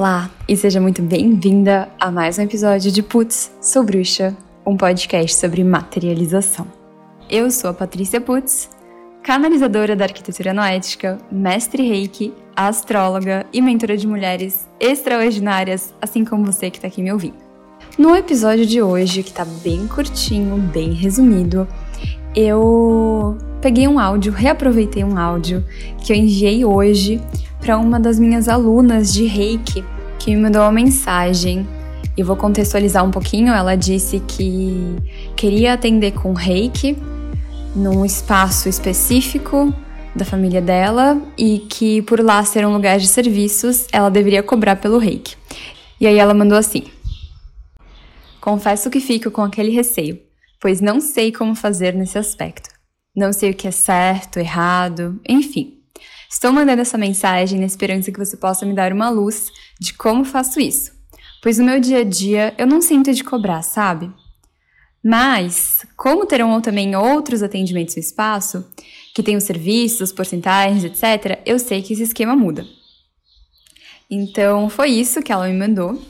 Olá e seja muito bem-vinda a mais um episódio de Putz, Sou Bruxa, um podcast sobre materialização. Eu sou a Patrícia Putz, canalizadora da arquitetura noética, mestre reiki, astróloga e mentora de mulheres extraordinárias, assim como você que está aqui me ouvindo. No episódio de hoje, que está bem curtinho, bem resumido, eu peguei um áudio, reaproveitei um áudio que eu enviei hoje para uma das minhas alunas de Reiki que me mandou uma mensagem. E vou contextualizar um pouquinho. Ela disse que queria atender com Reiki num espaço específico da família dela e que por lá ser um lugar de serviços, ela deveria cobrar pelo Reiki. E aí ela mandou assim: Confesso que fico com aquele receio, pois não sei como fazer nesse aspecto. Não sei o que é certo, errado, enfim. Estou mandando essa mensagem na esperança que você possa me dar uma luz de como faço isso, pois no meu dia a dia eu não sinto de cobrar, sabe? Mas, como terão também outros atendimentos no espaço, que tem os serviços, porcentagens, etc., eu sei que esse esquema muda. Então, foi isso que ela me mandou.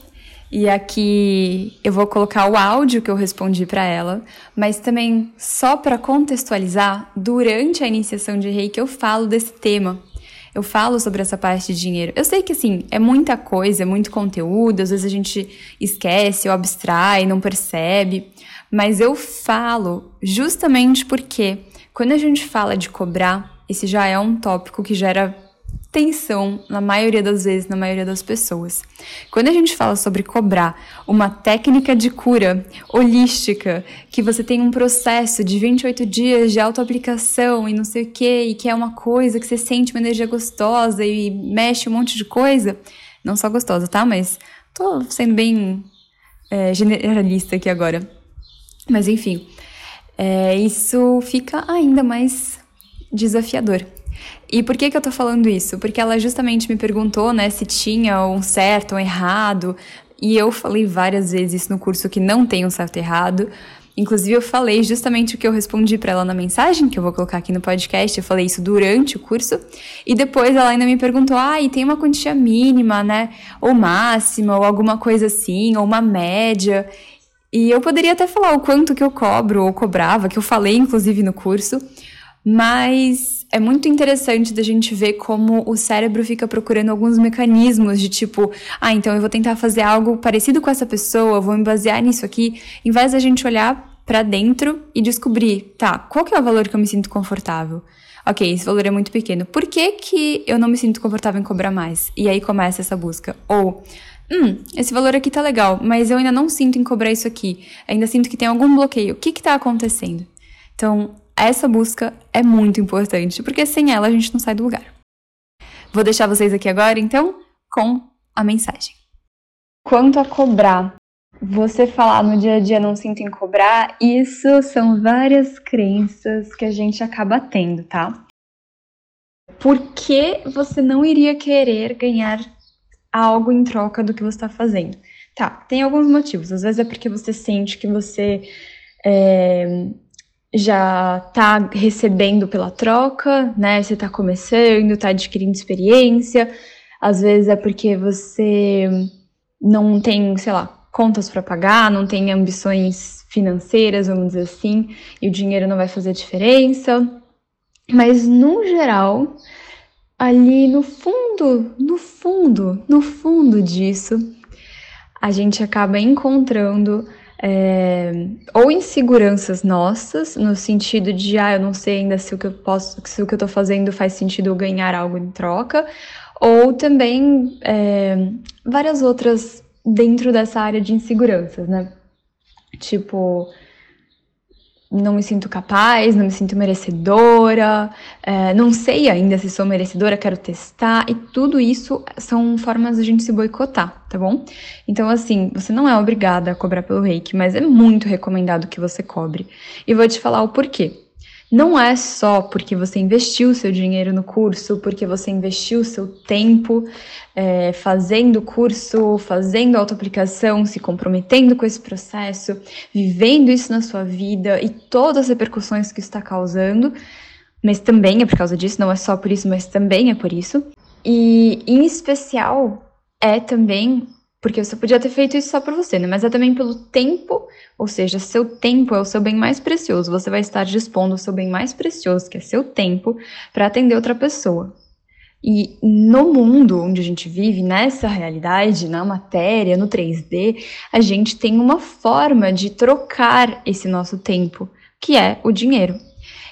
E aqui eu vou colocar o áudio que eu respondi para ela, mas também só para contextualizar, durante a iniciação de Reiki eu falo desse tema eu falo sobre essa parte de dinheiro. Eu sei que, assim, é muita coisa, é muito conteúdo, às vezes a gente esquece ou abstrai, não percebe, mas eu falo justamente porque quando a gente fala de cobrar, esse já é um tópico que gera tensão na maioria das vezes, na maioria das pessoas. Quando a gente fala sobre cobrar uma técnica de cura holística, que você tem um processo de 28 dias de autoaplicação e não sei o que, e que é uma coisa que você sente uma energia gostosa e mexe um monte de coisa, não só gostosa, tá? Mas tô sendo bem é, generalista aqui agora. Mas enfim, é, isso fica ainda mais desafiador. E por que, que eu tô falando isso? Porque ela justamente me perguntou, né, se tinha um certo um errado, e eu falei várias vezes no curso que não tem um certo e errado. Inclusive, eu falei justamente o que eu respondi para ela na mensagem, que eu vou colocar aqui no podcast. Eu falei isso durante o curso. E depois ela ainda me perguntou: ah, e tem uma quantia mínima, né? Ou máxima, ou alguma coisa assim, ou uma média. E eu poderia até falar o quanto que eu cobro ou cobrava, que eu falei inclusive no curso, mas é muito interessante da gente ver como o cérebro fica procurando alguns mecanismos de tipo, ah, então eu vou tentar fazer algo parecido com essa pessoa, vou me basear nisso aqui, em vez da gente olhar para dentro e descobrir, tá, qual que é o valor que eu me sinto confortável? Ok, esse valor é muito pequeno. Por que, que eu não me sinto confortável em cobrar mais? E aí começa essa busca. Ou, hum, esse valor aqui tá legal, mas eu ainda não sinto em cobrar isso aqui. Ainda sinto que tem algum bloqueio. O que que tá acontecendo? Então, essa busca é muito importante, porque sem ela a gente não sai do lugar. Vou deixar vocês aqui agora, então, com a mensagem. Quanto a cobrar, você falar no dia a dia não sinto em cobrar, isso são várias crenças que a gente acaba tendo, tá? Por que você não iria querer ganhar algo em troca do que você está fazendo? Tá, tem alguns motivos. Às vezes é porque você sente que você é, já está recebendo pela troca, né? Você está começando, está adquirindo experiência. Às vezes é porque você não tem, sei lá, contas para pagar, não tem ambições financeiras, vamos dizer assim, e o dinheiro não vai fazer diferença. Mas no geral, ali no fundo, no fundo, no fundo disso, a gente acaba encontrando é, ou inseguranças nossas, no sentido de, ah, eu não sei ainda se o que eu posso, se o que eu tô fazendo faz sentido ganhar algo em troca, ou também é, várias outras dentro dessa área de inseguranças, né? Tipo, não me sinto capaz, não me sinto merecedora, é, não sei ainda se sou merecedora, quero testar, e tudo isso são formas de a gente se boicotar, tá bom? Então, assim, você não é obrigada a cobrar pelo reiki, mas é muito recomendado que você cobre. E vou te falar o porquê não é só porque você investiu seu dinheiro no curso, porque você investiu seu tempo é, fazendo o curso, fazendo autoaplicação, se comprometendo com esse processo, vivendo isso na sua vida e todas as repercussões que está causando, mas também é por causa disso, não é só por isso, mas também é por isso. E em especial é também porque você podia ter feito isso só por você, né? Mas é também pelo tempo, ou seja, seu tempo é o seu bem mais precioso. Você vai estar dispondo o seu bem mais precioso, que é seu tempo, para atender outra pessoa. E no mundo onde a gente vive, nessa realidade, na matéria, no 3D, a gente tem uma forma de trocar esse nosso tempo, que é o dinheiro.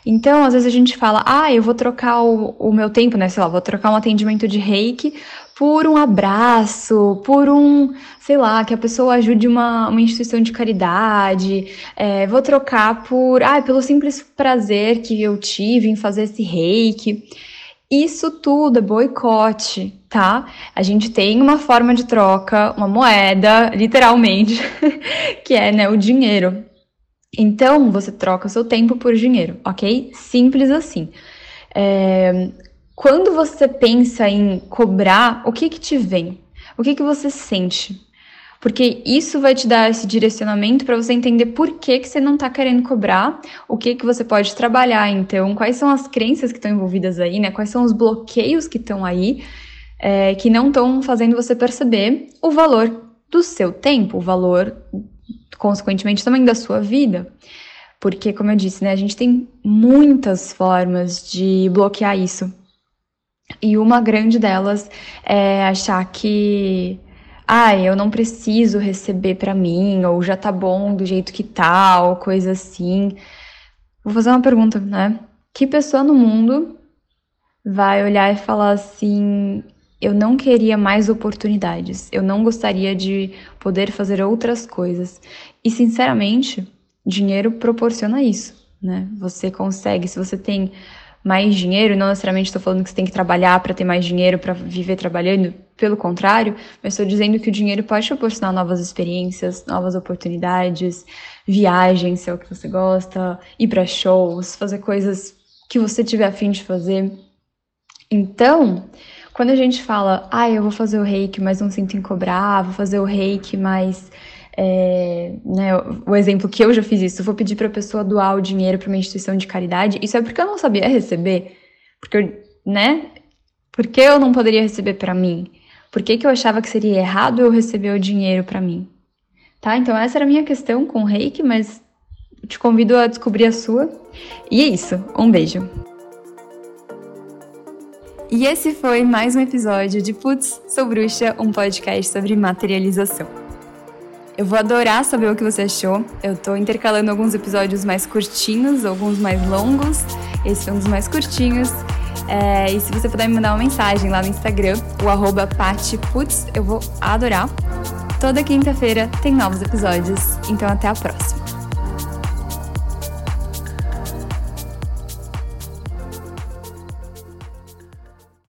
Então, às vezes a gente fala, ah, eu vou trocar o, o meu tempo, né? Sei lá, vou trocar um atendimento de reiki por um abraço, por um, sei lá, que a pessoa ajude uma, uma instituição de caridade, é, vou trocar por, ah, pelo simples prazer que eu tive em fazer esse reiki. Isso tudo é boicote, tá? A gente tem uma forma de troca, uma moeda, literalmente, que é né, o dinheiro. Então, você troca o seu tempo por dinheiro, ok? Simples assim. É, quando você pensa em cobrar, o que que te vem? O que que você sente? Porque isso vai te dar esse direcionamento para você entender por que, que você não está querendo cobrar, o que que você pode trabalhar, então, quais são as crenças que estão envolvidas aí, né? Quais são os bloqueios que estão aí, é, que não estão fazendo você perceber o valor do seu tempo, o valor consequentemente também da sua vida. Porque, como eu disse, né, a gente tem muitas formas de bloquear isso. E uma grande delas é achar que, ah, eu não preciso receber para mim, ou já tá bom do jeito que tá, ou coisa assim. Vou fazer uma pergunta, né? Que pessoa no mundo vai olhar e falar assim: eu não queria mais oportunidades, eu não gostaria de poder fazer outras coisas. E sinceramente, dinheiro proporciona isso, né? Você consegue, se você tem mais dinheiro, não necessariamente estou falando que você tem que trabalhar para ter mais dinheiro, para viver trabalhando, pelo contrário, mas estou dizendo que o dinheiro pode proporcionar novas experiências, novas oportunidades, viagens, se é o que você gosta, ir para shows, fazer coisas que você tiver afim de fazer. Então, quando a gente fala, ah, eu vou fazer o reiki, mas não sinto em cobrar, vou fazer o reiki, mas. É, né, o exemplo que eu já fiz isso, eu vou pedir para a pessoa doar o dinheiro para uma instituição de caridade, isso é porque eu não sabia receber, porque, né? Por que eu não poderia receber para mim? Por que, que eu achava que seria errado eu receber o dinheiro para mim? Tá? Então essa era a minha questão com o reiki, mas te convido a descobrir a sua. E é isso. Um beijo. E esse foi mais um episódio de Putz, Sou Bruxa, um podcast sobre materialização. Eu vou adorar saber o que você achou. Eu tô intercalando alguns episódios mais curtinhos, alguns mais longos. Esse foi um dos mais curtinhos. É, e se você puder me mandar uma mensagem lá no Instagram, o arroba patiputz, eu vou adorar. Toda quinta-feira tem novos episódios, então até a próxima.